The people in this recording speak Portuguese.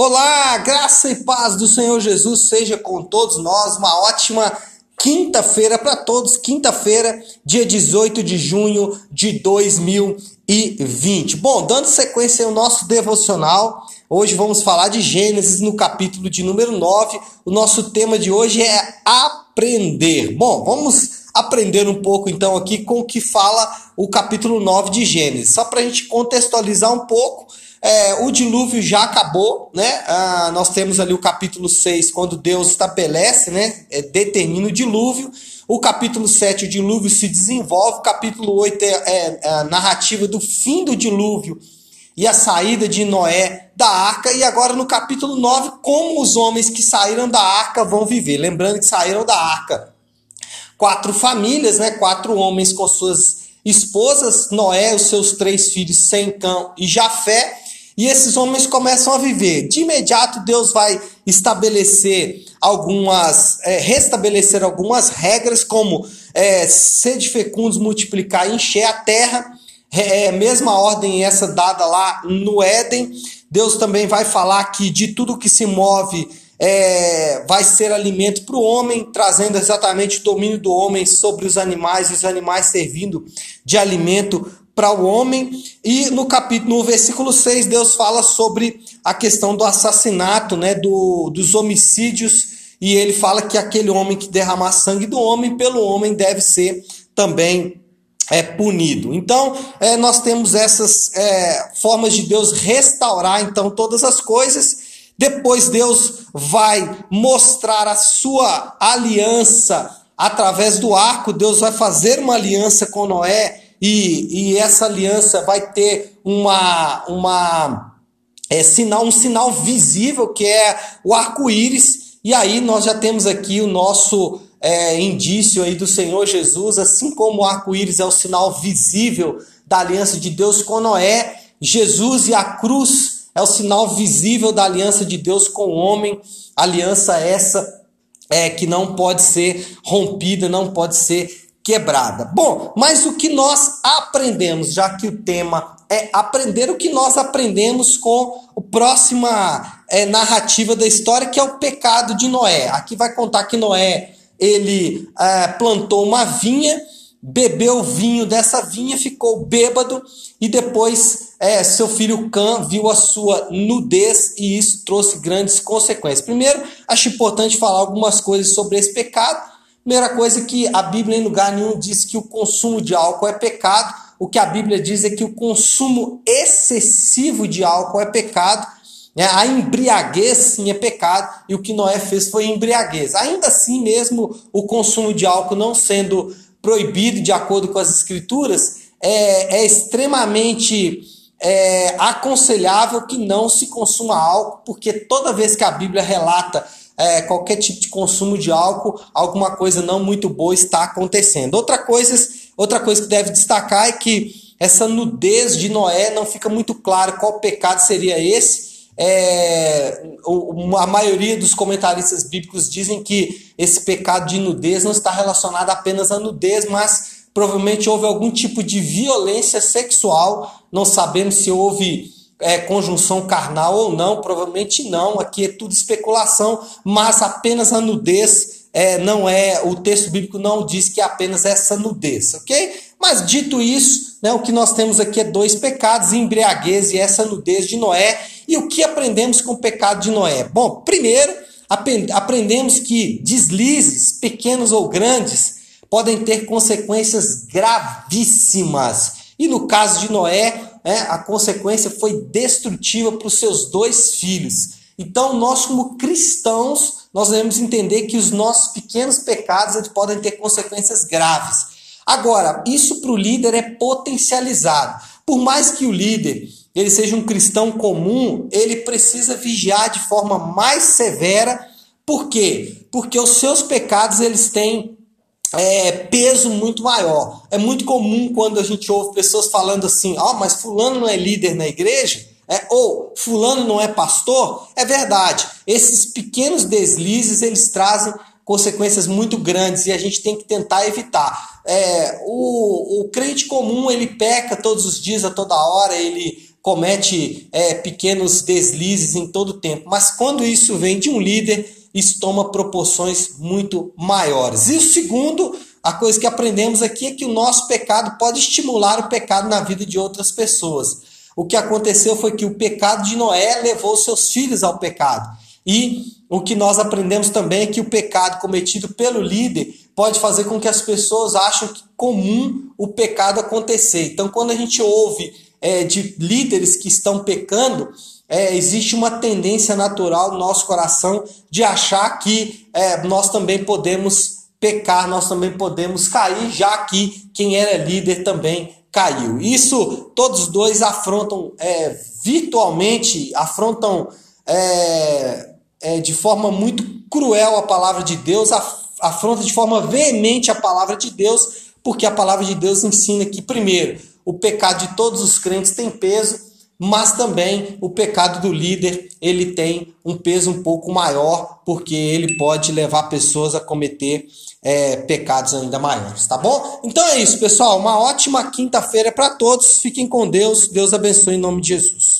Olá, graça e paz do Senhor Jesus seja com todos nós. Uma ótima quinta-feira para todos. Quinta-feira, dia 18 de junho de 2020. Bom, dando sequência ao nosso devocional, hoje vamos falar de Gênesis no capítulo de número 9. O nosso tema de hoje é aprender. Bom, vamos aprender um pouco então aqui com o que fala o capítulo 9 de Gênesis. Só para a gente contextualizar um pouco. É, o dilúvio já acabou, né? Ah, nós temos ali o capítulo 6, quando Deus estabelece, né? É, determina o dilúvio. O capítulo 7, o dilúvio se desenvolve. O capítulo 8 é, é, é a narrativa do fim do dilúvio e a saída de Noé da arca. E agora no capítulo 9, como os homens que saíram da arca vão viver. Lembrando que saíram da arca quatro famílias, né? Quatro homens com suas esposas, Noé, os seus três filhos, Sem, Cão e Jafé e esses homens começam a viver. De imediato, Deus vai estabelecer algumas, é, restabelecer algumas regras, como é, ser de fecundos, multiplicar, encher a terra. É, é, mesma ordem essa dada lá no Éden. Deus também vai falar que de tudo que se move é, vai ser alimento para o homem, trazendo exatamente o domínio do homem sobre os animais os animais servindo de alimento para o homem. E no capítulo, no versículo 6, Deus fala sobre a questão do assassinato, né, do, dos homicídios, e ele fala que aquele homem que derramar sangue do homem, pelo homem deve ser também é, punido. Então, é, nós temos essas é, formas de Deus restaurar então todas as coisas. Depois Deus vai mostrar a sua aliança através do arco. Deus vai fazer uma aliança com Noé e, e essa aliança vai ter uma, uma é, sinal, um sinal visível que é o arco-íris, e aí nós já temos aqui o nosso é, indício aí do Senhor Jesus, assim como o arco-íris é o sinal visível da aliança de Deus com Noé, Jesus e a cruz é o sinal visível da aliança de Deus com o homem, aliança essa é que não pode ser rompida, não pode ser quebrada. Bom, mas o que nós aprendemos, já que o tema é aprender o que nós aprendemos com a próxima é, narrativa da história, que é o pecado de Noé. Aqui vai contar que Noé ele é, plantou uma vinha, bebeu o vinho dessa vinha, ficou bêbado e depois é, seu filho Cã viu a sua nudez e isso trouxe grandes consequências. Primeiro, acho importante falar algumas coisas sobre esse pecado Primeira coisa que a Bíblia em lugar nenhum diz que o consumo de álcool é pecado. O que a Bíblia diz é que o consumo excessivo de álcool é pecado. Né? A embriaguez sim é pecado e o que Noé fez foi embriaguez. Ainda assim, mesmo o consumo de álcool não sendo proibido de acordo com as escrituras, é, é extremamente é, aconselhável que não se consuma álcool, porque toda vez que a Bíblia relata é, qualquer tipo de consumo de álcool, alguma coisa não muito boa está acontecendo. Outra coisa, outra coisa que deve destacar é que essa nudez de Noé não fica muito claro qual pecado seria esse. É, a maioria dos comentaristas bíblicos dizem que esse pecado de nudez não está relacionado apenas à nudez, mas provavelmente houve algum tipo de violência sexual. Não sabemos se houve é, conjunção carnal ou não, provavelmente não, aqui é tudo especulação, mas apenas a nudez é, não é, o texto bíblico não diz que é apenas essa nudez, ok? Mas dito isso, né, o que nós temos aqui é dois pecados, embriaguez e essa nudez de Noé. E o que aprendemos com o pecado de Noé? Bom, primeiro, aprendemos que deslizes, pequenos ou grandes, podem ter consequências gravíssimas. E no caso de Noé, é, a consequência foi destrutiva para os seus dois filhos. Então, nós, como cristãos, nós devemos entender que os nossos pequenos pecados eles podem ter consequências graves. Agora, isso para o líder é potencializado. Por mais que o líder ele seja um cristão comum, ele precisa vigiar de forma mais severa. Por quê? Porque os seus pecados eles têm é, peso muito maior. É muito comum quando a gente ouve pessoas falando assim: ó, oh, mas Fulano não é líder na igreja? É, ou Fulano não é pastor? É verdade. Esses pequenos deslizes eles trazem consequências muito grandes e a gente tem que tentar evitar. É, o, o crente comum ele peca todos os dias, a toda hora, ele comete é, pequenos deslizes em todo tempo, mas quando isso vem de um líder, isso toma proporções muito maiores. E o segundo, a coisa que aprendemos aqui é que o nosso pecado pode estimular o pecado na vida de outras pessoas. O que aconteceu foi que o pecado de Noé levou seus filhos ao pecado. E o que nós aprendemos também é que o pecado cometido pelo líder pode fazer com que as pessoas achem comum o pecado acontecer. Então, quando a gente ouve é, de líderes que estão pecando, é, existe uma tendência natural no nosso coração de achar que é, nós também podemos pecar, nós também podemos cair, já que quem era líder também caiu. Isso todos dois afrontam é, virtualmente, afrontam é, é, de forma muito cruel a palavra de Deus, afronta de forma veemente a palavra de Deus, porque a palavra de Deus ensina que, primeiro, o pecado de todos os crentes tem peso, mas também o pecado do líder ele tem um peso um pouco maior, porque ele pode levar pessoas a cometer é, pecados ainda maiores, tá bom? Então é isso, pessoal. Uma ótima quinta-feira para todos. Fiquem com Deus. Deus abençoe em nome de Jesus.